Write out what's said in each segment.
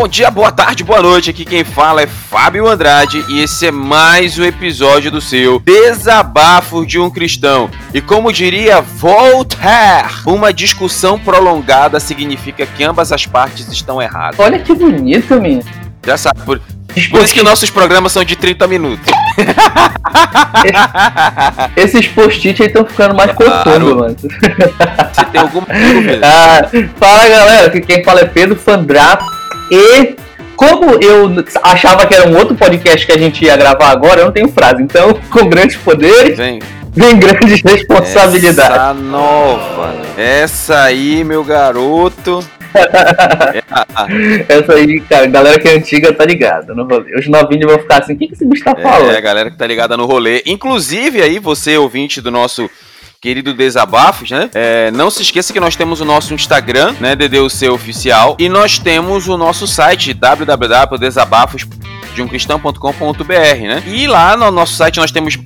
Bom dia, boa tarde, boa noite. Aqui quem fala é Fábio Andrade e esse é mais um episódio do seu Desabafo de um Cristão. E como diria Voltaire, uma discussão prolongada significa que ambas as partes estão erradas. Olha que bonito, menino. Já sabe, por, por isso que nossos programas são de 30 minutos. Esses post-it aí estão ficando mais Claro. profundo, mano. Você tem alguma dúvida? Ah, fala galera, que quem fala é Pedro Fandrato. E como eu achava que era um outro podcast que a gente ia gravar agora, eu não tenho frase. Então, com grandes poderes, Vem. vem grandes responsabilidades. Essa nova. Essa aí, meu garoto. É, Essa aí, cara, galera que é antiga tá ligada no rolê. Os novinhos vão ficar assim, o que, que esse bicho tá É, falando? a galera que tá ligada no rolê. Inclusive, aí, você, ouvinte do nosso querido Desabafos, né? É, não se esqueça que nós temos o nosso Instagram, né? DDUC Oficial. E nós temos o nosso site, www.desabafos de né? E lá no nosso site nós temos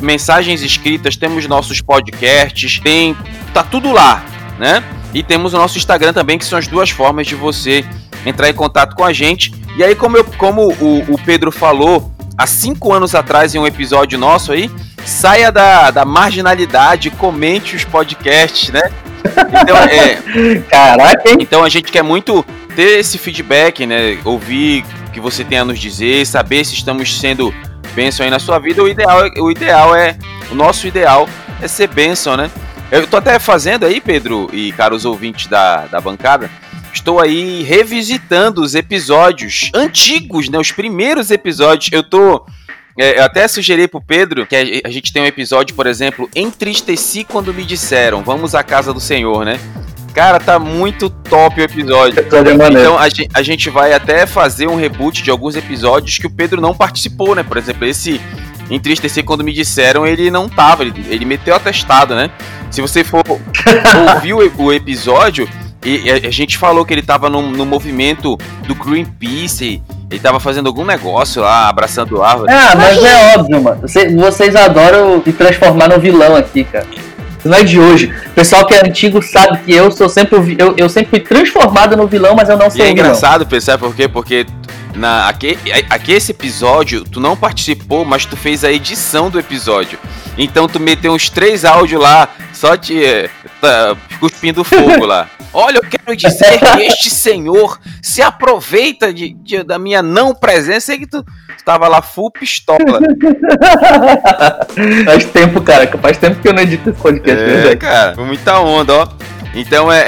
mensagens escritas, temos nossos podcasts, tem tá tudo lá, né? E temos o nosso Instagram também, que são as duas formas de você entrar em contato com a gente. E aí, como, eu, como o, o Pedro falou há cinco anos atrás em um episódio nosso aí, saia da, da marginalidade, comente os podcasts, né? Então, é, Caraca, hein? então a gente quer muito ter esse feedback, né? Ouvir o que você tem a nos dizer, saber se estamos sendo bênção aí na sua vida. O ideal, é- o ideal é. O nosso ideal é ser bênção, né? Eu tô até fazendo aí, Pedro e caros ouvintes da, da bancada. Estou aí revisitando os episódios antigos, né? Os primeiros episódios. Eu tô. É, eu até sugeri pro Pedro que a, gente tem um episódio, por exemplo, Entristeci quando me disseram, vamos à casa do Senhor, né? Cara, tá muito top o episódio. É. Então a gen- a gente vai até fazer um reboot de alguns episódios que o Pedro não participou, né? Por exemplo, esse Entristecer quando me disseram, ele não tava, ele, ele meteu atestado, né? Se você for ouvir o, o episódio, e, e a, a gente falou que ele tava no, no movimento do Greenpeace, ele tava fazendo algum negócio lá, abraçando árvore. Ah, mas é óbvio, mano. Cê- vocês adoram se transformar no vilão aqui, cara. Não é de hoje. O pessoal que é antigo sabe que eu sou sempre eu, eu sempre fui transformado no vilão, mas eu não E sou é o vilão. engraçado, sabe por quê? Porque na, aqui, aqui esse episódio, tu não participou, mas tu fez a edição do episódio. Então tu meteu uns três áudios lá, só te eh, tá, cuspindo fogo lá. Olha, eu quero dizer que este senhor se aproveita de, de- da minha não presença e que tu, tu tava lá full pistola. faz tempo, cara. Faz tempo que eu não edito esse podcast. É, verdade. cara, foi muita onda, ó. Então é, é-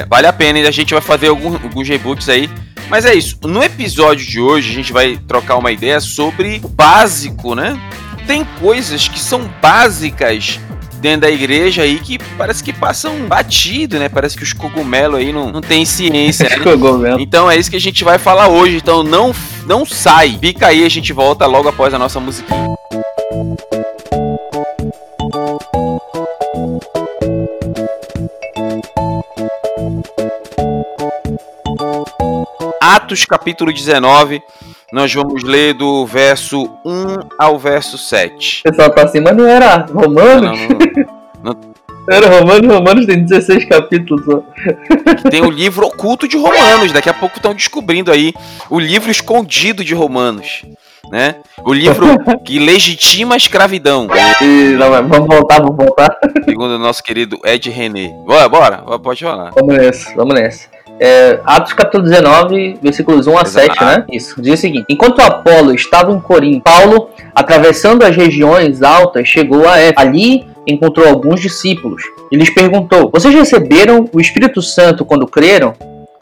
é- vale a pena, e a gente vai fazer algum- alguns reboots aí. Mas é isso. No episódio de hoje a gente vai trocar uma ideia sobre o básico, né? Tem coisas que são básicas dentro da igreja aí que parece que passam batido, né? Parece que os cogumelos aí não, não tem ciência. né? Então é isso que a gente vai falar hoje. Então não, não sai. Fica aí, a gente volta logo após a nossa musiquinha. Atos capítulo 19. Nós vamos ler do verso 1 ao verso 7. O pessoal pra cima não era Não, Romanos? não, não. Era Romanos, Romanos tem 16 capítulos. Tem o livro oculto de Romanos. Daqui a pouco estão descobrindo aí o livro escondido de Romanos. Né? O livro que legitima a escravidão, E, não, mas vamos voltar, vamos voltar. segundo o nosso querido Ed René. Bora, bora, pode falar. Vamos nessa, vamos nessa. É, Atos capítulo 19, versículos 1 a Exato. 7, né? Isso. Diz o seguinte: Enquanto Apolo estava em Corinto, Paulo, atravessando as regiões altas, chegou a Éfeso. Ali encontrou alguns discípulos e lhes perguntou: Vocês receberam o Espírito Santo quando creram?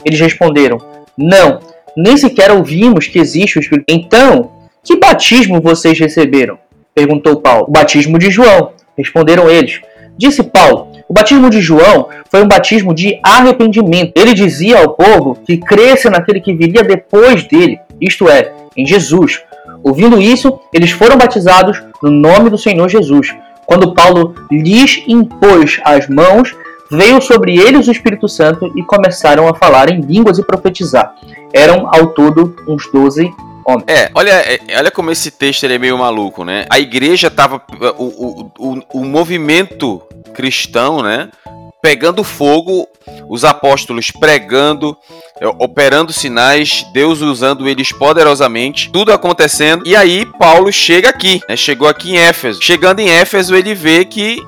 Eles responderam: Não, nem sequer ouvimos que existe o Espírito. Então, que batismo vocês receberam? Perguntou Paulo. O batismo de João. Responderam eles. Disse Paulo: o batismo de João foi um batismo de arrependimento. Ele dizia ao povo que cresça naquele que viria depois dele, isto é, em Jesus. Ouvindo isso, eles foram batizados no nome do Senhor Jesus. Quando Paulo lhes impôs as mãos, veio sobre eles o Espírito Santo e começaram a falar em línguas e profetizar. Eram ao todo uns 12 homem. É, olha, é, olha como esse texto ele é meio maluco, né? A igreja tava. O, o, o, o movimento cristão, né? Pegando fogo, os apóstolos pregando, é, operando sinais, Deus usando eles poderosamente, tudo acontecendo. E aí Paulo chega aqui, né? Chegou aqui em Éfeso. Chegando em Éfeso, ele vê que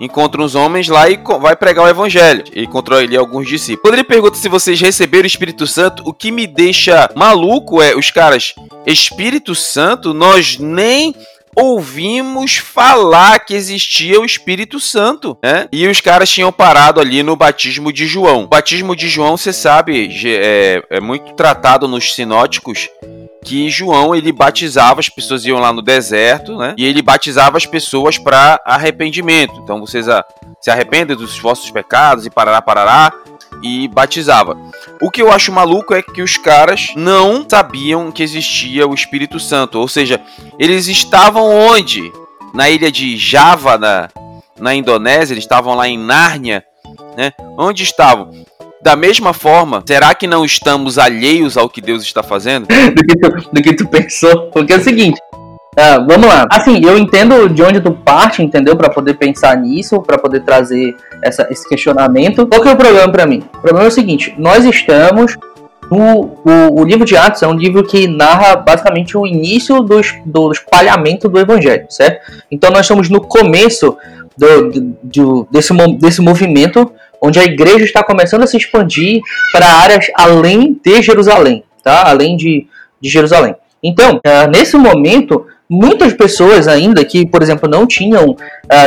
encontra uns homens lá e vai pregar o evangelho. E encontrou ali alguns discípulos. Quando ele pergunta se vocês receberam o Espírito Santo, o que me deixa maluco é os caras, Espírito Santo, nós nem ouvimos falar que existia o Espírito Santo, né? E os caras tinham parado ali no batismo de João. O batismo de João, você sabe, é, é muito tratado nos sinóticos que João ele batizava as pessoas iam lá no deserto, né? E ele batizava as pessoas para arrependimento. Então vocês a, se arrependem dos vossos pecados e parará parará e batizava. O que eu acho maluco é que os caras não sabiam que existia o Espírito Santo, ou seja, eles estavam onde? Na ilha de Java, na, na Indonésia, eles estavam lá em Nárnia, né? Onde estavam? Da mesma forma, será que não estamos alheios ao que Deus está fazendo? do, que tu, do que tu pensou. Porque é o seguinte, Uh, vamos lá. Assim, eu entendo de onde tu parte, entendeu? Para poder pensar nisso, para poder trazer essa, esse questionamento. Qual que é o problema para mim? O problema é o seguinte: nós estamos no, o, o, livro de Atos é um livro que narra basicamente o início do, do espalhamento do evangelho, certo? Então nós estamos no começo do, do, desse, desse movimento onde a igreja está começando a se expandir para áreas além de Jerusalém, tá? Além de, de Jerusalém. Então, uh, nesse momento, muitas pessoas ainda que, por exemplo, não tinham uh,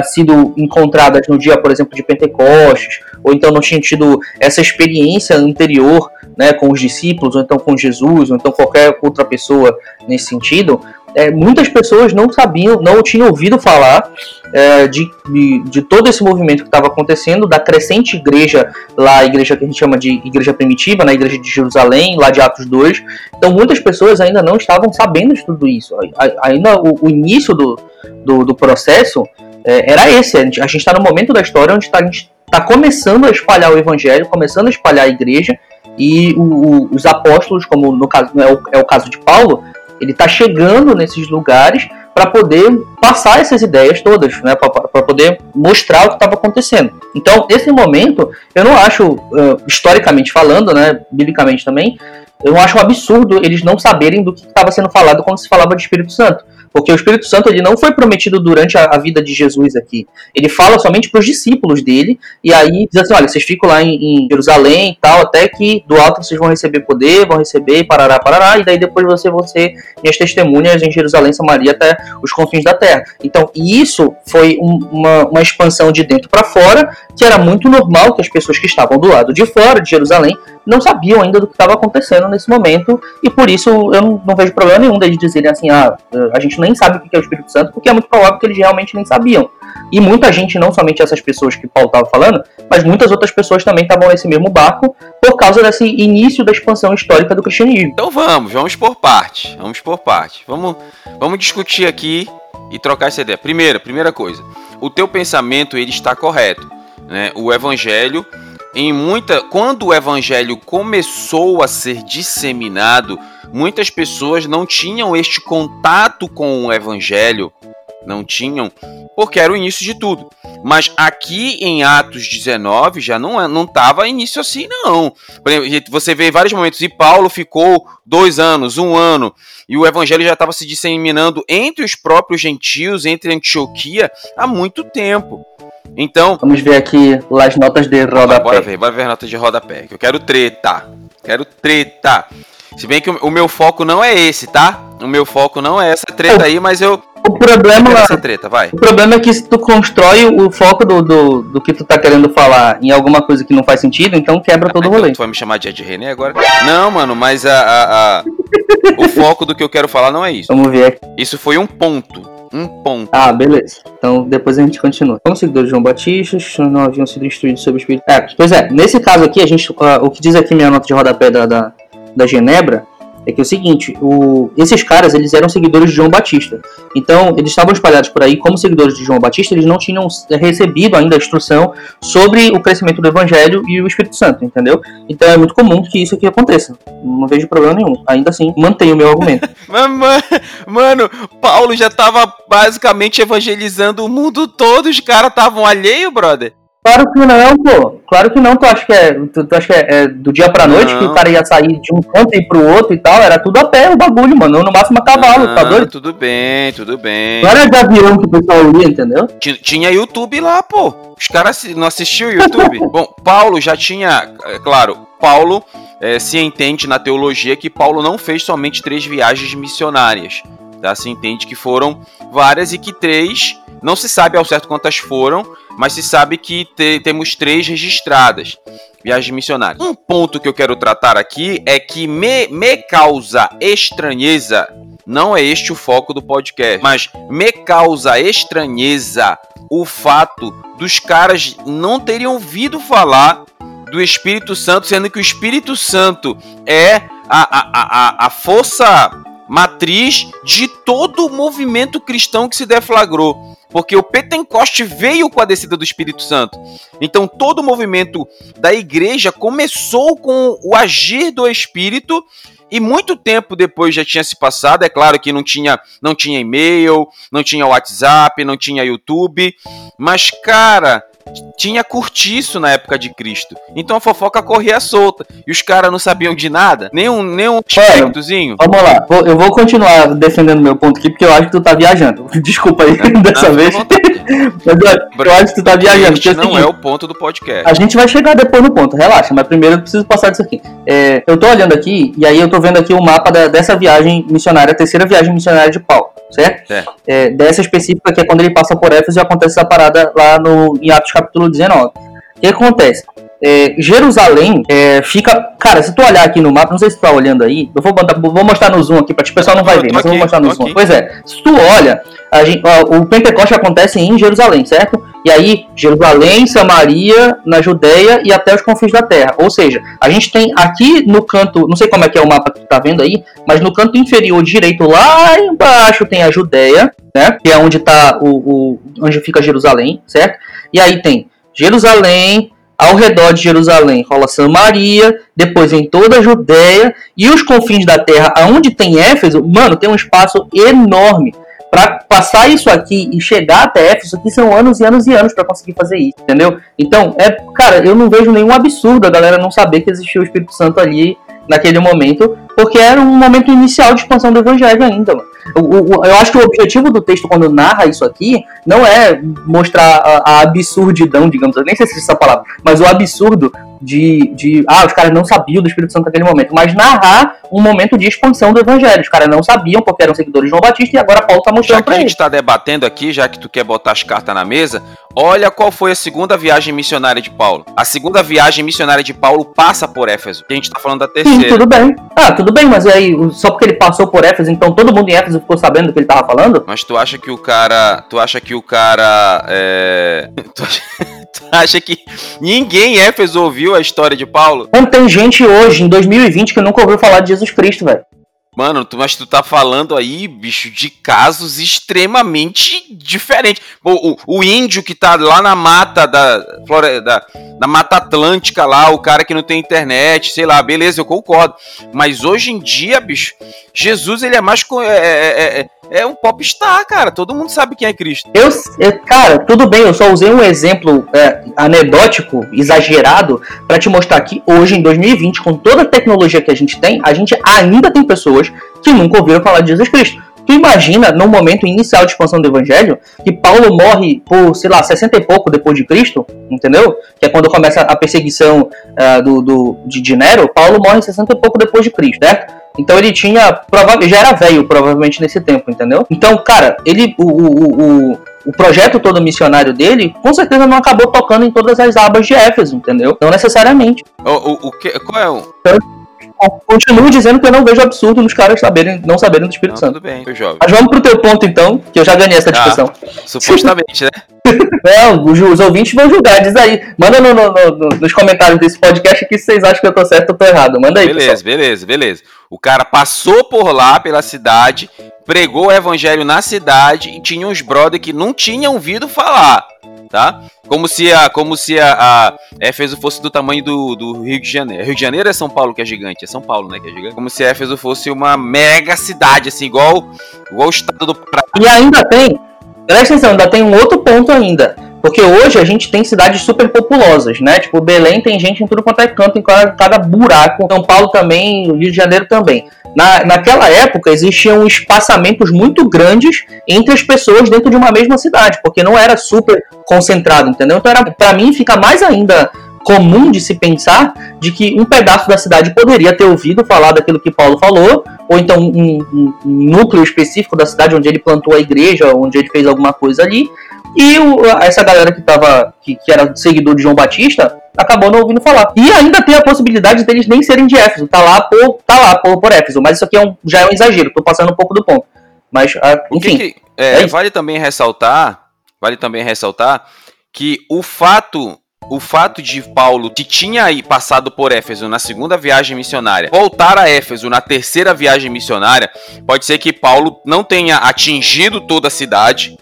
sido encontradas no dia, por exemplo, de Pentecostes, ou então não tinham tido essa experiência anterior né, com os discípulos, ou então com Jesus, ou então qualquer outra pessoa nesse sentido, é, muitas pessoas não sabiam, não tinham ouvido falar é, de, de, de, todo esse movimento que estava acontecendo, da crescente igreja, lá a igreja que a gente chama de igreja primitiva, na né, igreja de Jerusalém, lá de Atos 2. Então muitas pessoas ainda não estavam sabendo de tudo isso. Ainda o, o início do, do, do processo é, era esse. A gente está no momento da história onde tá, a gente está começando a espalhar o evangelho, começando a espalhar a igreja, e o, o, os apóstolos, como no caso é o, é o caso de Paulo, ele está chegando nesses lugares para poder passar essas ideias todas, né, para poder mostrar o que estava acontecendo. Então, esse momento, eu não acho, historicamente falando, né, biblicamente também, eu acho um absurdo eles não saberem do que estava sendo falado quando se falava de Espírito Santo. Porque o Espírito Santo ele não foi prometido durante a, a vida de Jesus aqui. Ele fala somente para os discípulos dele, e aí diz assim: olha, vocês ficam lá em, em, Jerusalém e tal, até que do alto vocês vão receber poder, vão receber, parará, parará, e daí depois você vão ser minhas testemunhas em Jerusalém, Samaria, até os confins da terra. Então, isso foi um, uma, uma expansão de dentro para fora, que era muito normal que as pessoas que estavam do lado de fora de Jerusalém não sabiam ainda do que estava acontecendo nesse momento, e por isso eu não, não, vejo problema nenhum deles dizerem assim, ah, a gente nem sabe o que é o Espírito Santo, porque é muito provável que eles realmente nem sabiam. E muita gente, não somente essas pessoas que Paulo estava falando, mas muitas outras pessoas também estavam nesse mesmo barco por causa desse início da expansão histórica do cristianismo. Então vamos, vamos por parte, vamos por parte. Vamos, vamos discutir aqui e trocar essa ideia. Primeira, primeira coisa, o teu pensamento ele está correto, né? O evangelho em muita quando o evangelho começou a ser disseminado, muitas pessoas não tinham este contato com o evangelho, não tinham, porque era o início de tudo. Mas aqui em Atos 19 já não é, não estava início assim não. Você vê vários momentos e Paulo ficou dois anos, um ano e o evangelho já estava se disseminando entre os próprios gentios, entre Antioquia há muito tempo. Então. Vamos ver aqui as notas de rodapé. Bora ver, bora ver as notas de rodapé. Que eu quero treta. Quero treta. Se bem que o, meu foco não é esse, tá? O meu foco não é essa treta aí, mas eu. O problema é essa treta, vai. O problema é que se tu constrói o foco do, do, do, que tu tá querendo falar em alguma coisa que não faz sentido, então quebra todo ah, o rolê. Então tu vai me chamar de Ed René agora? Não, mano, mas a, a, a... o foco do que eu quero falar não é isso. Vamos ver aqui. Isso foi um ponto um ponto. Ah, beleza. Então depois a gente continua. Como seguidores de João Batista, não haviam sido instruídos sobre o Espírito. É, pois é, nesse caso aqui, a gente, uh, o que diz aqui minha nota de rodapé da, da, da Genebra é que é o seguinte, o, esses caras eles eram seguidores de João Batista. Então, eles estavam espalhados por aí como seguidores de João Batista, eles não tinham recebido ainda a instrução sobre o crescimento do evangelho e o Espírito Santo, entendeu? Então é muito comum que isso aqui aconteça. Não vejo problema nenhum. Ainda assim, mantenho o meu argumento. Mano, Paulo já estava basicamente evangelizando o mundo todo, os caras estavam alheios, brother. Claro que não, pô. Claro que não, tu acha que é, tu, tu acha que é, é do dia pra noite Não. que o cara ia sair de um canto e ir pro outro e tal, era tudo a pé o bagulho, mano, no máximo a cavalo, tá Ah, doido? tudo bem, tudo bem. Não era de avião que o pessoal ia, entendeu? Ti- Tinha YouTube lá, pô. Os caras não assistiam o YouTube. Bom, Paulo já tinha, é claro, Paulo é, se entende na teologia que Paulo não fez somente três viagens missionárias. Tá? Se entende que foram várias e que três, não se sabe ao certo quantas foram, mas se sabe que te- temos três registradas. Viagens missionárias. Um ponto que eu quero tratar aqui é que me, me causa estranheza. Não é este o foco do podcast, mas me causa estranheza o fato dos caras não terem ouvido falar do Espírito Santo, sendo que o Espírito Santo é a, a, a, a força matriz de todo o movimento cristão que se deflagrou. Porque o Pentecoste veio com a descida do Espírito Santo. Então todo o movimento da igreja começou com o agir do Espírito e muito tempo depois já tinha se passado. É claro que não tinha, não tinha e-mail, não tinha WhatsApp, não tinha YouTube, mas cara, tinha curtiço na época de Cristo. Então a fofoca corria solta e os caras não sabiam de nada, nem um, nem um aspectozinho. Vamos lá, eu vou continuar defendendo meu ponto aqui, porque eu acho que tu tá viajando. Desculpa aí dessa Não, vez. Mas eu, eu acho que tu tá viajando. porque é não é o ponto do podcast. A gente vai chegar depois no ponto, relaxa, mas primeiro eu preciso passar disso aqui. É, eu tô olhando aqui, e aí eu tô vendo aqui o mapa da- dessa viagem missionária, a terceira viagem missionária de Paulo, certo? Certo. É, dessa específica que é quando ele passa por Éfeso e acontece essa parada lá no, em Atos capítulo 19. O que acontece? É, Jerusalém é, fica. Cara, se tu olhar aqui no mapa, não sei se tu tá olhando aí, eu vou, botar- vou mostrar no zoom aqui pra o pessoal não vai ver, mas eu vou mostrar no zoom. aqui. Pois é, se tu olha, a gente- ó, o Pentecoste acontece em Jerusalém, certo? E aí, Jerusalém, Samaria, na Judéia e até os confins da terra. Ou seja, a gente tem aqui no canto, não sei como é que é o mapa que tu tá vendo aí, mas no canto inferior direito, lá embaixo, tem a Judéia, né? Que é onde tá o, o- onde fica Jerusalém, certo? E aí tem Jerusalém, ao redor de Jerusalém rola Samaria, depois em toda a Judéia e os confins da terra, aonde tem Éfeso, mano, tem um espaço enorme. Pra passar isso aqui e chegar até Éfeso, aqui são anos e anos e anos pra conseguir fazer isso, entendeu? Então, é, cara, eu não vejo nenhum absurdo a galera não saber que existia o Espírito Santo ali naquele momento, porque era um momento inicial de expansão do evangelho ainda, mano. O- o- eu acho que o objetivo do texto quando narra isso aqui não é mostrar a, a absurdidão, digamos, eu nem sei se existe essa palavra, mas o absurdo de, de ah, os caras não sabiam do Espírito Santo naquele momento, mas narrar um momento de expansão do evangelho. Os caras não sabiam porque eram seguidores de João Batista e agora Paulo tá Já mostrando que pra a gente está debatendo aqui, já que tu quer botar as cartas na mesa, olha qual foi a segunda viagem missionária de Paulo. A segunda viagem missionária de Paulo passa por Éfeso. A gente está falando da Sim, terceira. tudo bem. Ah, tudo bem, mas aí, só porque ele passou por Éfeso, então todo mundo em Éfeso ficou sabendo do que ele tava falando? Mas tu acha que o cara. Tu acha que o cara. É. Tu acha, tu acha que ninguém em Éfeso ouviu a história de Paulo? Mano, tem gente hoje, em 2020, que nunca ouviu falar de Jesus Cristo, velho. Mano, tu, mas tu tá falando aí, bicho, de casos extremamente diferentes. O, o, o índio que tá lá na mata da, flore- da, Mata Atlântica lá, o cara que não tem internet, sei lá, beleza, eu concordo. Mas hoje em dia, bicho, Jesus ele é mais. co- É, é, é, é um popstar, cara. Todo mundo sabe quem é Cristo. Eu, eu- cara, tudo bem, eu só usei um exemplo é, anedótico, exagerado, pra te mostrar que hoje, em 2020, com toda a tecnologia que a gente tem, a gente ainda tem pessoas que nunca ouviram falar de Jesus Cristo. Tu imagina, no momento inicial de expansão do evangelho, que Paulo morre por, sei lá, 60 e pouco depois de Cristo, entendeu? Que é quando começa a perseguição ah, do, do, de, Nero, Paulo morre 60 e pouco depois de Cristo, certo? Então ele tinha, já era velho provavelmente nesse tempo, entendeu? Então, cara, ele, o, o, o, o- projeto todo missionário dele, com certeza não acabou tocando em todas as abas de Éfeso, entendeu? Não necessariamente. O, o, o que, qual é o. Continuo dizendo que eu não vejo absurdo nos caras saberem, não saberem do Espírito Não, Santo. tudo bem, foi jovem. Mas vamos pro teu ponto então, que eu já ganhei essa Ah. discussão. Supostamente, né? Não, os, os ouvintes vão julgar, diz aí. Manda no- no- no- nos comentários desse podcast que vocês acham que eu tô certo ou tô errado. Manda aí, pessoal. Beleza, beleza, beleza. O cara passou por lá, pela cidade, pregou o evangelho na cidade e tinha uns brother que não tinham ouvido falar, tá? Como se a, como se a, a Éfeso fosse do tamanho do, do Rio de Janeiro. Rio de Janeiro é São Paulo que é gigante, é São Paulo, né, que é gigante. Como se Éfeso fosse uma mega cidade, assim, igual, igual o estado do. E ainda tem, presta atenção, ainda tem um outro ponto ainda. Porque hoje a gente tem cidades super populosas, né? Tipo, Belém tem gente em tudo quanto é canto, em cada, cada buraco. São Paulo também, Rio de Janeiro também. Na, naquela época existiam espaçamentos muito grandes entre as pessoas dentro de uma mesma cidade, porque não era super concentrado, entendeu? Então, para mim, fica mais ainda comum de se pensar de que um pedaço da cidade poderia ter ouvido falar daquilo que Paulo falou, ou então um, um, um núcleo específico da cidade onde ele plantou a igreja, onde ele fez alguma coisa ali, e o, essa galera que, tava, que, que era seguidor de João Batista acabou não ouvindo falar. E ainda tem a possibilidade deles nem serem de Éfeso, tá lá por, tá lá por, por Éfeso, mas isso aqui é um, já é um exagero, tô passando um pouco do ponto. Mas, ah, enfim. Que que, é, é vale também ressaltar, vale também ressaltar que o fato o fato de Paulo, que tinha aí passado por Éfeso na segunda viagem missionária, voltar a Éfeso na terceira viagem missionária, pode ser que Paulo não tenha atingido toda a cidade,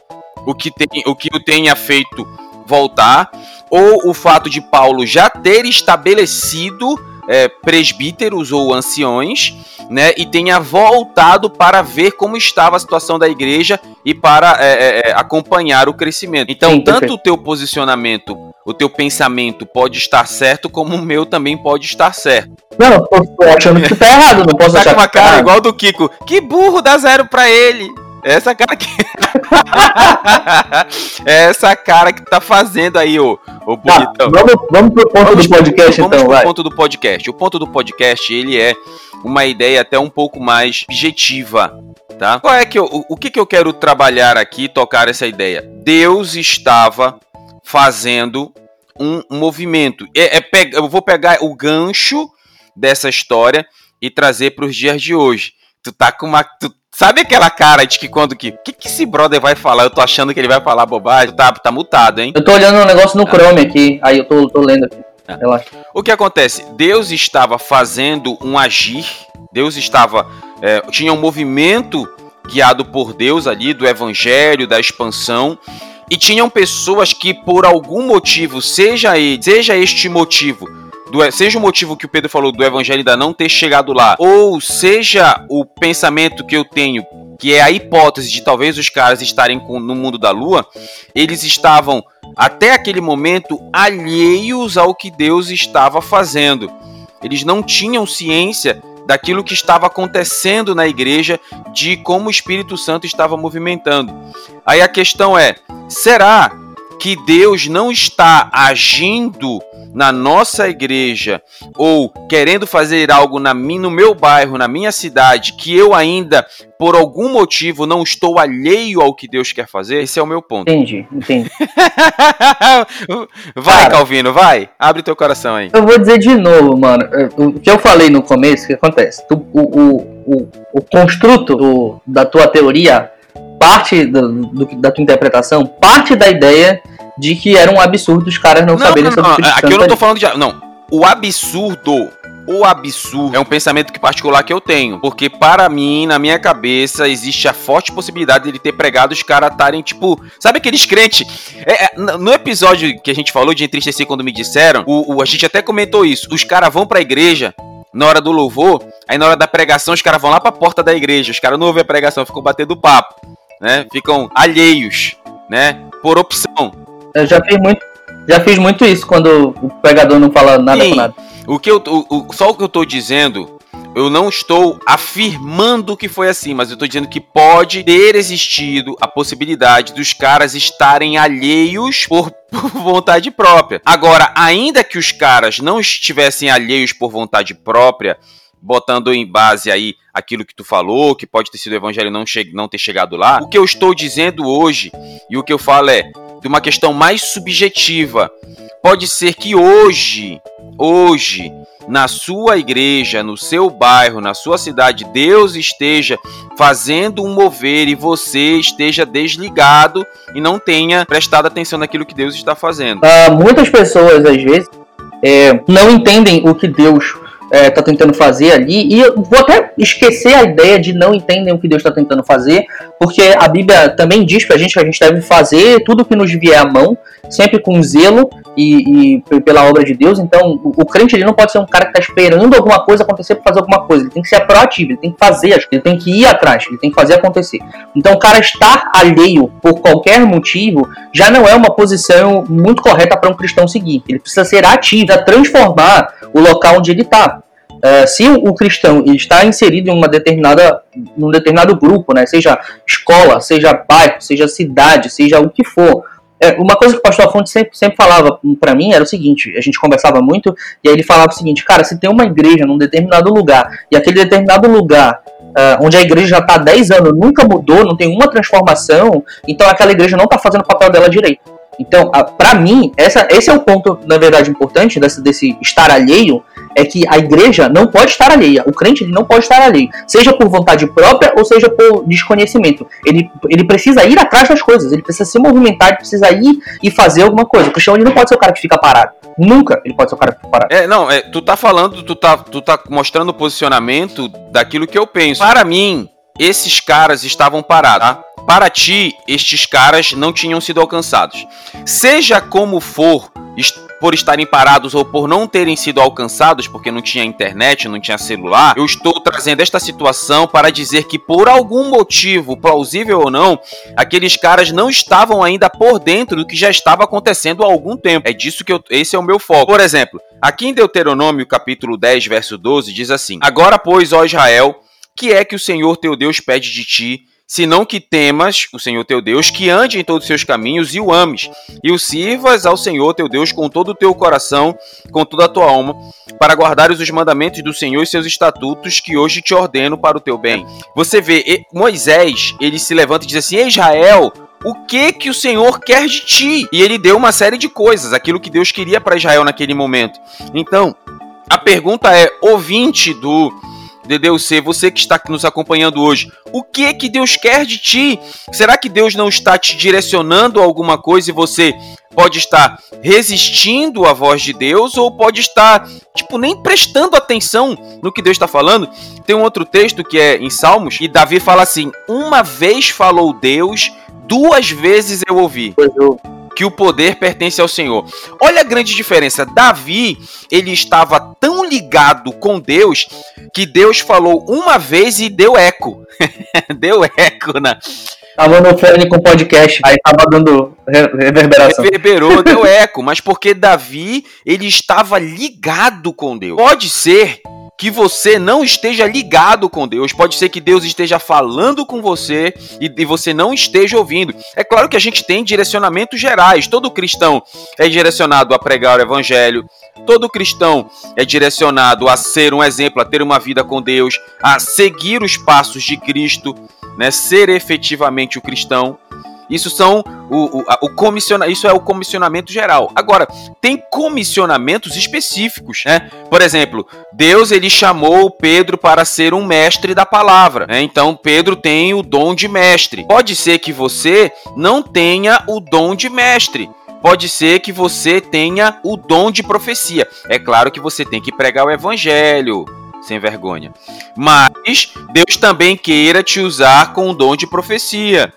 o que, tem, o, que o tenha feito voltar, ou o fato de Paulo já ter estabelecido é, presbíteros ou anciões, né, e tenha voltado para ver como estava a situação da igreja e para é, é, é acompanhar o crescimento. Então, Sim, tanto o teu posicionamento, o teu pensamento pode estar certo, como o meu também pode estar certo. Não, eu tô achando que tá errado, não posso tá achar com uma cara tá igual do Kiko. Que burro dá zero para ele. Essa cara que. Essa cara que tá fazendo aí, ô, ô tá, bonitão. Vamos, vamos pro ponto vamos do podcast, pro, então. Vamos pro ponto do podcast. O ponto do podcast, ele é uma ideia até um pouco mais objetiva, tá? Qual é que eu, o, o que, que eu quero trabalhar aqui, tocar essa ideia? Deus estava fazendo um, movimento. É, é, eu vou pegar o gancho dessa história e trazer para os dias de hoje. Tu tá com uma. Tu Sabe aquela cara de que quando que. O que, que esse brother vai falar? Eu tô achando que ele vai falar bobagem. Tá, tá mutado, hein? Eu tô olhando um negócio no Chrome aqui. Aí eu tô, tô lendo aqui. É. O que acontece? Deus estava fazendo um agir. Deus estava. É, tinha um movimento guiado por Deus ali, do evangelho, da expansão. E tinham pessoas que, por algum motivo, seja, ele, seja este motivo, do, seja o motivo que o Pedro falou do evangelho ainda não ter chegado lá, ou seja o pensamento que eu tenho, que é a hipótese de talvez os caras estarem com, no mundo da lua, eles estavam até aquele momento alheios ao que Deus estava fazendo. Eles não tinham ciência daquilo que estava acontecendo na igreja, de como o Espírito Santo estava movimentando. Aí a questão é: será que Deus não está agindo na nossa igreja ou querendo fazer algo na mim, no meu bairro, na minha cidade, que eu ainda, por algum motivo, não estou alheio ao que Deus quer fazer, esse é o meu ponto. Entendi, entendi. vai, Cara, Calvino, vai. Abre teu coração aí. Eu vou dizer de novo, mano. O que eu falei no começo, o que acontece? O, o, o, o construto do, da tua teoria parte do, do, da tua interpretação parte da ideia de que era um absurdo os caras não, não saberem não, sobre o Espírito Aqui eu não tô falando de. Não. O absurdo o absurdo é um pensamento que particular que eu tenho. Porque para mim, na minha cabeça, existe a forte possibilidade de ter pregado os caras estarem, tipo. Sabe aqueles crentes? É, é, no episódio que a gente falou de entristecer quando me disseram, o, o a gente até comentou isso. Os caras vão pra igreja. Na hora do louvor, aí na hora da pregação, os caras vão lá pra porta da igreja. Os caras não ouvem a pregação, ficam batendo papo, né? Ficam alheios, né? Por opção. Eu já fiz muito, já fiz muito isso quando o pregador não fala nada Sim, com nada. O que eu, o, o, só o que eu tô dizendo, eu não estou afirmando que foi assim, mas eu estou dizendo que pode ter existido a possibilidade dos caras estarem alheios por, por vontade própria. Agora, ainda que os caras não estivessem alheios por vontade própria, botando em base aí aquilo que tu falou, que pode ter sido o evangelho não, não ter chegado lá. O que eu estou dizendo hoje e o que eu falo é de uma questão mais subjetiva. Pode ser que hoje, hoje, na sua igreja, no seu bairro, na sua cidade, Deus esteja fazendo um mover e você esteja desligado e não tenha prestado atenção naquilo que Deus está fazendo. Uh, muitas pessoas, às vezes, é, não entendem o que Deus está tentando fazer ali. E eu vou até esquecer a ideia de não entendem o que Deus está tentando fazer, porque a Bíblia também diz para a gente que a gente deve fazer tudo o que nos vier à mão, sempre com zelo e, e pela obra de Deus. Então, o, o, crente ele não pode ser um cara que está esperando alguma coisa acontecer para fazer alguma coisa. Ele tem que ser proativo, ele tem que fazer, ele tem que ir atrás, ele tem que fazer acontecer. Então, o cara estar alheio por qualquer motivo já não é uma posição muito correta para um cristão seguir. Ele precisa ser ativo, transformar o local onde ele está. Uh, se o, o cristão está inserido em uma determinada, num determinado grupo, né, seja escola, seja bairro, seja cidade, seja o que for, é, uma coisa que o pastor Afonso sempre, sempre falava para mim era o seguinte: a gente conversava muito, e aí ele falava o seguinte, cara, se tem uma igreja num determinado lugar, e aquele determinado lugar Uh, onde a igreja já está há 10 anos, nunca mudou, não tem uma transformação, então aquela igreja não está fazendo o papel dela direito. Então, para mim, essa, esse é o ponto, na verdade, importante desse, desse estar alheio, é que a igreja não pode estar alheia. O crente ele não pode estar alheio. Seja por vontade própria ou seja por desconhecimento. Ele, ele precisa ir atrás das coisas. Ele precisa se movimentar, ele precisa ir e fazer alguma coisa. O cristão ele não pode ser o cara que fica parado. Nunca ele pode ser o cara que fica parado. É, não, é, tu tá falando, tu tá, tu tá mostrando o posicionamento daquilo que eu penso. Para mim, esses caras estavam parados, tá? Para ti, estes caras não tinham sido alcançados. Seja como for, por estarem parados ou por não terem sido alcançados, porque não tinha internet, não tinha celular, eu estou trazendo esta situação para dizer que por algum motivo, plausível ou não, aqueles caras não estavam ainda por dentro do que já estava acontecendo há algum tempo. É disso que eu, esse é o meu foco. Por exemplo, aqui em Deuteronômio, capítulo 10, verso 12, diz assim: Agora, pois, ó Israel, que é que o Senhor teu Deus pede de ti? Senão que temas o Senhor teu Deus, que ande em todos os seus caminhos e o ames, e o sirvas ao Senhor teu Deus com todo o teu coração, com toda a tua alma, para guardares os mandamentos do Senhor e seus estatutos que hoje te ordeno para o teu bem. Você vê, Moisés, ele se levanta e diz assim: Israel, o que que o Senhor quer de ti? E ele deu uma série de coisas, aquilo que Deus queria para Israel naquele momento. Então, a pergunta é, ouvinte do DDUC, você que está nos acompanhando hoje, o que é que Deus quer de ti? Será que Deus não está te direcionando a alguma coisa e você pode estar resistindo à voz de Deus ou pode estar, tipo, nem prestando atenção no que Deus está falando? Tem um outro texto que é em Salmos e Davi fala assim: Uma vez falou Deus, duas vezes eu ouvi. Pois eu que o poder pertence ao Senhor. Olha a grande diferença. Davi, ele estava ligado com Deus que Deus falou uma vez e deu eco. deu eco na. Tava no fone com podcast, aí tava dando reverberação. Reverberou, deu eco, mas porque Davi, ele estava ligado com Deus. Pode ser que você não esteja ligado com Deus. Pode ser que Deus esteja falando com você e, e, você não esteja ouvindo. É claro que a gente tem direcionamentos gerais. Todo cristão é direcionado a pregar o evangelho. Todo cristão é direcionado a ser um exemplo, a ter uma vida com Deus, a seguir os passos de Cristo, né? Ser efetivamente o cristão. Isso são o, o, o comissiona, isso é o comissionamento geral. Agora, tem comissionamentos específicos, né? Por exemplo, Deus ele chamou Pedro para ser um mestre da palavra. Né? Então Pedro tem o dom de mestre. Pode ser que você não tenha o dom de mestre. Pode ser que você tenha o dom de profecia. É claro que você tem que pregar o evangelho, sem vergonha. Mas Deus também queira te usar com o dom de profecia.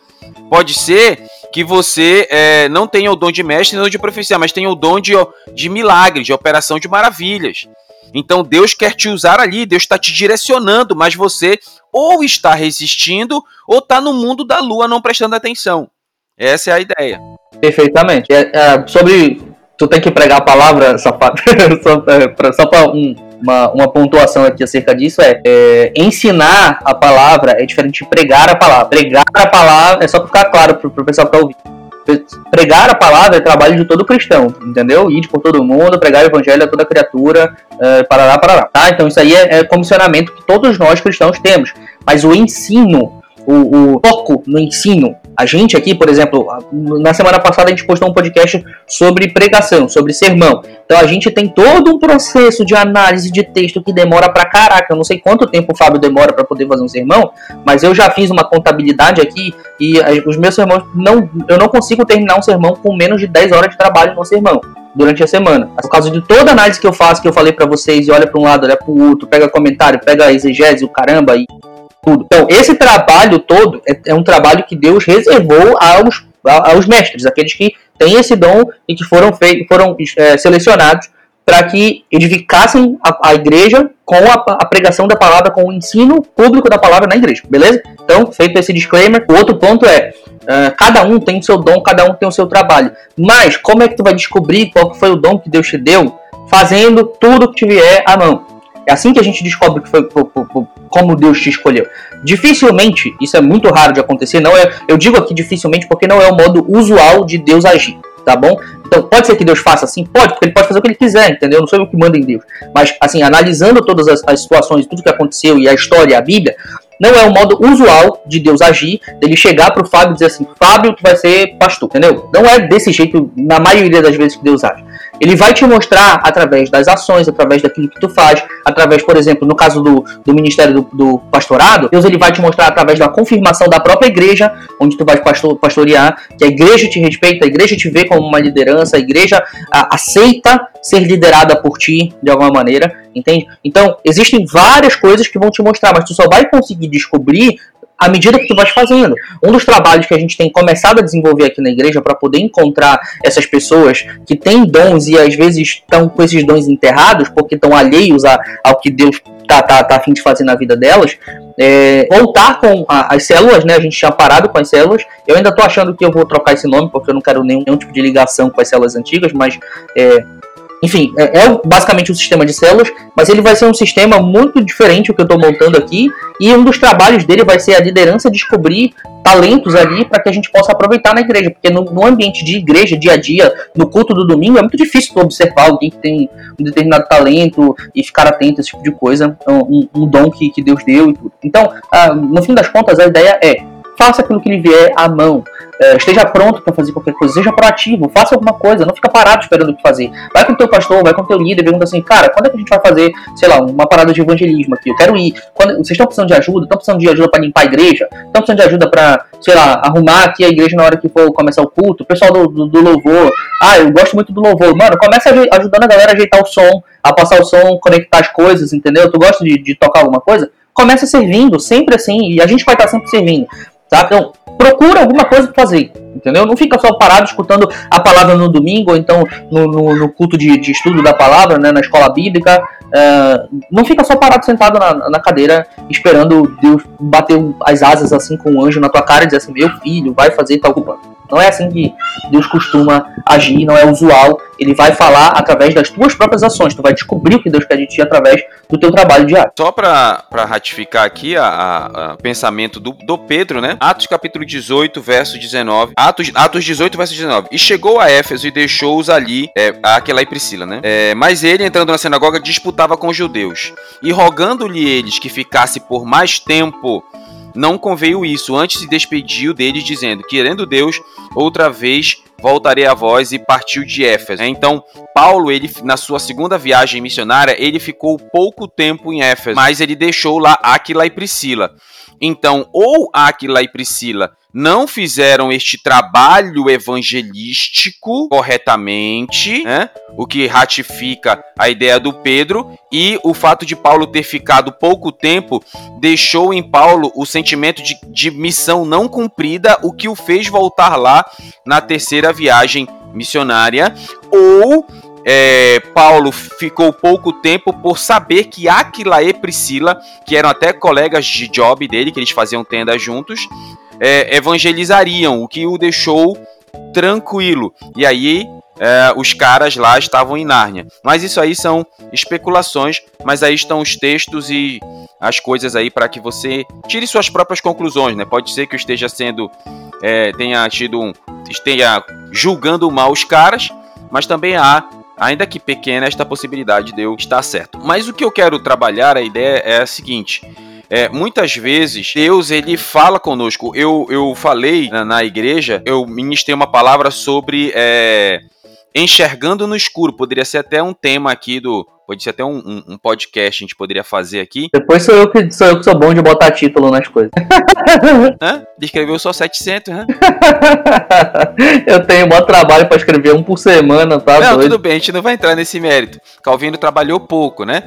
Pode ser que você é, não tenha o dom de mestre, não de profecia, mas tenha o dom de, de milagre, de operação de maravilhas. Então Deus quer te usar ali, Deus está te direcionando, mas você ou está resistindo ou está no mundo da lua não prestando atenção. Essa é a ideia. Perfeitamente. É, é, sobre tu tem que pregar a palavra, só para um, uma, uma pontuação aqui acerca disso é, é, ensinar a palavra é diferente de pregar a palavra. Pregar a palavra é só para ficar claro para o pessoal que está ouvindo. Pregar a palavra é trabalho de todo cristão, entendeu? Ir por todo mundo, pregar o evangelho a toda criatura, é, para lá, para lá, tá? Então isso aí é, é comissionamento que todos nós cristãos temos. Mas o ensino, o, o foco no ensino, a gente aqui, por exemplo, na semana passada a gente postou um podcast sobre pregação, sobre sermão. Então a gente tem todo um processo de análise de texto que demora pra caraca. Eu não sei quanto tempo o Fábio demora para poder fazer um sermão, mas eu já fiz uma contabilidade aqui e os meus sermões não, eu não consigo terminar um sermão com menos de 10 horas de trabalho no sermão. durante a semana. Por causa de toda análise que eu faço, que eu falei para vocês, e olha para um lado, olha para o outro, pega comentário, pega exegese, o caramba e tudo. Então, esse trabalho todo é, é um trabalho que Deus reservou aos, aos mestres, aqueles que têm esse dom e que foram, foram é, selecionados para que edificassem a, a igreja com a, a, pregação da palavra, com o ensino público da palavra na igreja, beleza? Então, feito esse disclaimer, o outro ponto é, uh, cada um tem o seu dom, cada um tem o seu trabalho, mas como é que tu vai descobrir qual foi o dom que Deus te deu? Fazendo tudo que te vier à mão. É assim que a gente descobre que foi como Deus te escolheu. Dificilmente, isso é muito raro de acontecer, não é, eu digo aqui dificilmente porque não é o modo usual de Deus agir tá bom? Então, pode ser que Deus faça assim? Pode, porque ele pode fazer o que ele quiser, entendeu? Não sou eu que manda em Deus. Mas, assim, analisando todas as, as situações, tudo que aconteceu e a história, a Bíblia, não é o modo usual de Deus agir, dele chegar pro Fábio e dizer assim, Fábio, tu vai ser pastor, entendeu? Não é desse jeito, na maioria das vezes que Deus age. Ele vai te mostrar através das ações, através daquilo que tu faz, através, por exemplo, no caso do, do ministério do, do, pastorado, Deus ele vai te mostrar através da confirmação da própria igreja, onde tu vai pastor, pastorear, que a igreja te respeita, a igreja te vê como uma liderança, a igreja a, aceita ser liderada por ti de alguma maneira, entende? Então, existem várias coisas que vão te mostrar, mas tu só vai conseguir descobrir à medida que tu vais fazendo. Um dos trabalhos que a gente tem começado a desenvolver aqui na igreja para poder encontrar essas pessoas que têm dons e às vezes estão com esses dons enterrados porque estão alheios a, ao que Deus tá, tá, tá a fim de fazer na vida delas, é, voltar com a, as células, né? A gente tinha parado com as células. Eu ainda tô achando que eu vou trocar esse nome porque eu não quero nenhum, nenhum tipo de ligação com as células antigas, mas é, enfim, é, é, basicamente um sistema de células, mas ele vai ser um sistema muito diferente do que eu estou montando aqui. E um dos trabalhos dele vai ser a liderança descobrir talentos ali para que a gente possa aproveitar na igreja. Porque no, no, ambiente de igreja, dia a dia, no culto do domingo, é muito difícil observar alguém que tem um determinado talento e ficar atento a esse tipo de coisa, um, um dom que, que Deus deu e tudo. Então, ah, no fim das contas, a ideia é faça aquilo que lhe vier à mão. É, esteja pronto para fazer qualquer coisa, seja proativo, faça alguma coisa, não fica parado esperando o que fazer. Vai com o teu pastor, vai com o teu líder, pergunta assim, cara, quando é que a gente vai fazer, sei lá, uma parada de evangelismo aqui? Eu quero ir. Quando, vocês estão precisando de ajuda? Estão precisando de ajuda para limpar a igreja? Estão precisando de ajuda para, sei lá, arrumar aqui a igreja na hora que for começar o culto? O pessoal do, do, do louvor, ah, eu gosto muito do louvor. Mano, começa ajudando a galera a ajeitar o som, a passar o som, conectar as coisas, entendeu? Tu gosta de, de tocar alguma coisa? Começa servindo, sempre assim, e a gente vai estar sempre servindo. Tá? Então, procura alguma coisa para fazer, entendeu? Não fica só parado escutando a palavra no domingo, ou então no, no, no culto de, de, estudo da palavra, né, na escola bíblica. Uh, não fica só parado sentado na, na, cadeira esperando Deus bater as asas assim com um anjo na tua cara e dizer assim: meu filho, vai fazer tal coisa. Não é assim que Deus costuma agir, não é usual. Ele vai falar através das tuas próprias ações. Tu vai descobrir o que Deus quer de ti através do teu trabalho diário. Só para ratificar aqui o pensamento do, do Pedro, né? Atos capítulo 18, verso 19. Atos, Atos 18, verso 19. E chegou a Éfeso e deixou-os ali, é, Aquela e Priscila, né? É, mas ele, entrando na sinagoga, disputava com os judeus. E rogando-lhe eles que ficasse por mais tempo não conveio isso, antes se despediu deles, dizendo: Querendo Deus, outra vez voltarei a vós e partiu de Éfeso. Então, Paulo, ele na sua segunda viagem missionária, ele ficou pouco tempo em Éfeso, mas ele deixou lá Aquila e Priscila. Então, ou Aquila e Priscila não fizeram este trabalho evangelístico corretamente, né? o que ratifica a ideia do Pedro, e o fato de Paulo ter ficado pouco tempo deixou em Paulo o sentimento de, de missão não cumprida, o que o fez voltar lá na terceira viagem missionária, ou é, Paulo ficou pouco tempo por saber que Aquila e Priscila, que eram até colegas de job dele, que eles faziam tenda juntos, é, evangelizariam, o que o deixou tranquilo. E aí é, os caras lá estavam em Nárnia. Mas isso aí são especulações, mas aí estão os textos e as coisas aí para que você tire suas próprias conclusões, né? Pode ser que eu esteja sendo é, tenha tido um esteja julgando mal os caras, mas também há ainda que pequena esta possibilidade de eu estar certo. Mas o que eu quero trabalhar a ideia é a seguinte: é, muitas vezes Deus ele fala conosco. Eu, eu falei na, na igreja, eu ministrei uma palavra sobre é, enxergando no escuro. Poderia ser até um tema aqui do Pode ser até um, um, um, podcast a gente poderia fazer aqui. Depois sou eu que sou, eu que sou bom de botar título nas coisas. Hã? Escreveu só 700, né? eu tenho um trabalho para escrever um por semana, tá? Não, doido. tudo bem, a gente não vai entrar nesse mérito. Calvino trabalhou pouco, né?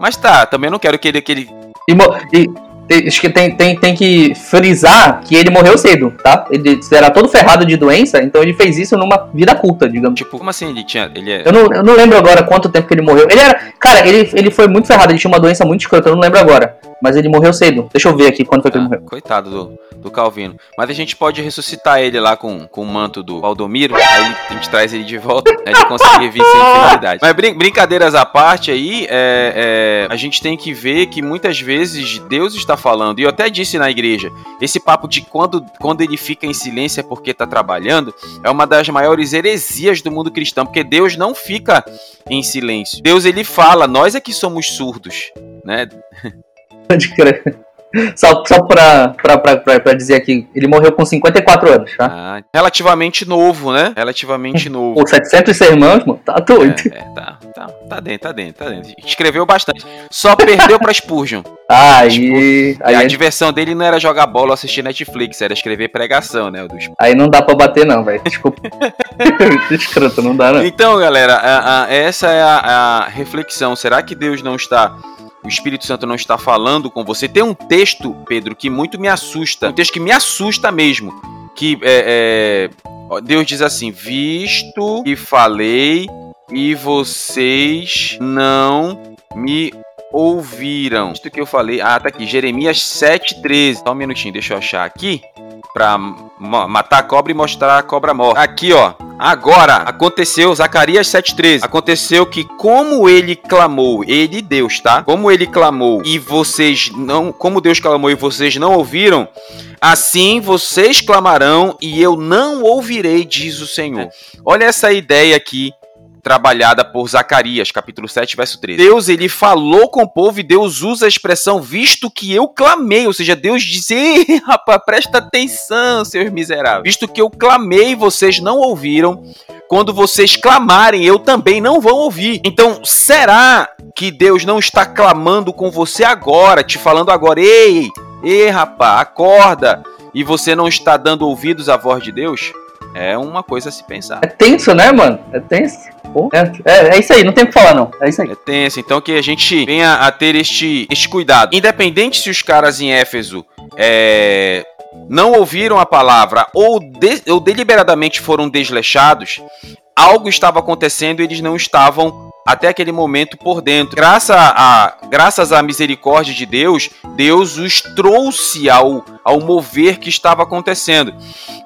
Mas tá, também não quero que ele, que ele e, e, acho que tem, tem, tem que frisar que ele morreu cedo, tá? Ele era todo ferrado de doença, então ele fez isso numa vida curta, digamos. Tipo, como assim ele tinha. Ele é... eu, não, eu não lembro agora quanto tempo que ele morreu. Ele era. Cara, ele, ele foi muito ferrado, ele tinha uma doença muito escrota, eu não lembro agora. Mas ele morreu cedo. Deixa eu ver aqui quando foi que ele ah, morreu. Coitado do, do Calvino. Mas a gente pode ressuscitar ele lá com, com o manto do Valdomiro. Aí a gente traz ele de volta. Aí ele consegue vir sem enfermidade. Mas brin brincadeiras à parte aí, é, é, a gente tem que ver que muitas vezes Deus está falando. E eu até disse na igreja: esse papo de quando, quando ele fica em silêncio é porque está trabalhando é uma das maiores heresias do mundo cristão. Porque Deus não fica em silêncio. Deus ele fala, nós é que somos surdos. Né? Pode crer. Só, só pra, pra, pra, pra, pra dizer aqui, ele morreu com 54 anos, tá? Ah, relativamente novo, né? Relativamente novo. Pô, 700 irmãos, mano, tá doido. É, é, tá, tá, tá dentro, tá dentro, tá dentro. Escreveu bastante. Só perdeu pra Spurgeon. Aí, tipo, aí. A diversão dele não era jogar bola ou assistir Netflix, era escrever pregação, né? Aí não dá pra bater, não, velho. Desculpa. Escroto, não dá, não. Então, galera, a, a, essa é a, a reflexão. Será que Deus não está o Espírito Santo não está falando com você. Tem um texto, Pedro, que muito me assusta. Um texto que me assusta mesmo. Que é, é, Deus diz assim: Visto que falei e vocês não me ouviram. Isto que eu falei. Ah, tá aqui. Jeremias 7,13. Só um minutinho, deixa eu achar aqui. Pra matar a cobra e mostrar a cobra morta. Aqui, ó. Agora, aconteceu, Zacarias 7,13. Aconteceu que, como ele clamou, ele Deus, tá? Como ele clamou e vocês não. Como Deus clamou e vocês não ouviram, assim vocês clamarão e eu não ouvirei, diz o Senhor. Olha essa ideia aqui trabalhada por Zacarias, capítulo 7, verso 13. Deus, ele falou com o povo e Deus usa a expressão visto que eu clamei, ou seja, Deus disse, Ei, rapaz, presta atenção, seus miseráveis. Visto que eu clamei, vocês não ouviram. Quando vocês clamarem, eu também não vou ouvir. Então, será que Deus não está clamando com você agora, te falando agora, ei, ei, rapaz, acorda, e você não está dando ouvidos à voz de Deus? É uma coisa a se pensar. É tenso, né, mano? É tenso. É, é, é, isso aí, não tem o que falar, não. É isso aí. É tenso, então que a gente venha a ter este, este cuidado. Independente se os caras em Éfeso é, não ouviram a palavra ou, de, ou deliberadamente foram desleixados, algo estava acontecendo e eles não estavam até aquele momento por dentro. Graças a, graças à misericórdia de Deus, Deus os trouxe ao, ao mover que estava acontecendo.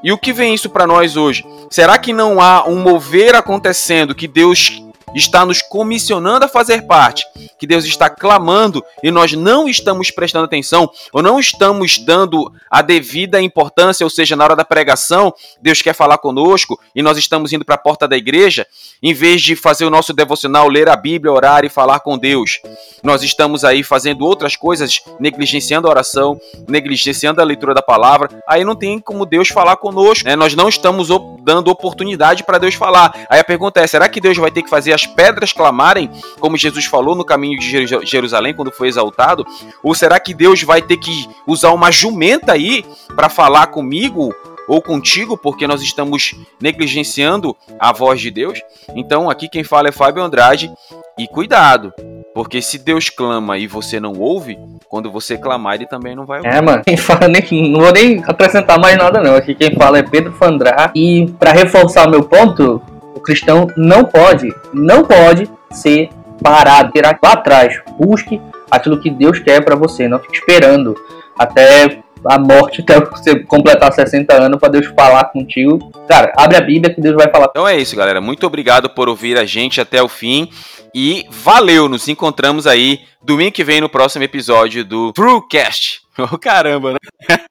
E o que vem isso para nós hoje? Será que não há um mover acontecendo que Deus está nos comissionando a fazer parte, que Deus está clamando e nós não estamos prestando atenção ou não estamos dando a devida importância, ou seja, na hora da pregação, Deus quer falar conosco e nós estamos indo para a porta da igreja, em vez de fazer o nosso devocional, ler a Bíblia, orar e falar com Deus. Nós estamos aí fazendo outras coisas, negligenciando a oração, negligenciando a leitura da palavra, aí não tem como Deus falar conosco, né? Nós não estamos dando oportunidade para Deus falar. Aí a pergunta é: será que Deus vai ter que fazer as as pedras clamarem, como Jesus falou no caminho de Jerusalém quando foi exaltado? Ou será que Deus vai ter que usar uma jumenta aí para falar comigo? ou contigo, porque nós estamos negligenciando a voz de Deus. Então, aqui quem fala é Fábio Andrade. E cuidado, porque se Deus clama e você não ouve, quando você clamar, ele também não vai ouvir. É, mano, quem fala nem, não vou nem acrescentar mais nada, não. Aqui quem fala é Pedro Fandrá. E para reforçar meu ponto, cristão não pode, não pode ser parado, tirar lá atrás. Busque aquilo que Deus quer para você, não fique esperando até a morte, até você completar 60 anos para Deus falar contigo. Cara, abre a Bíblia que Deus vai falar. Então é isso, galera. Muito obrigado por ouvir a gente até o fim. E valeu, nos encontramos aí domingo que vem no próximo episódio do Truecast. Oh, caramba, né?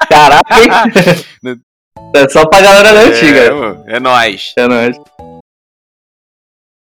Caraca! é só pra galera da antiga. É, é nóis. É nóis.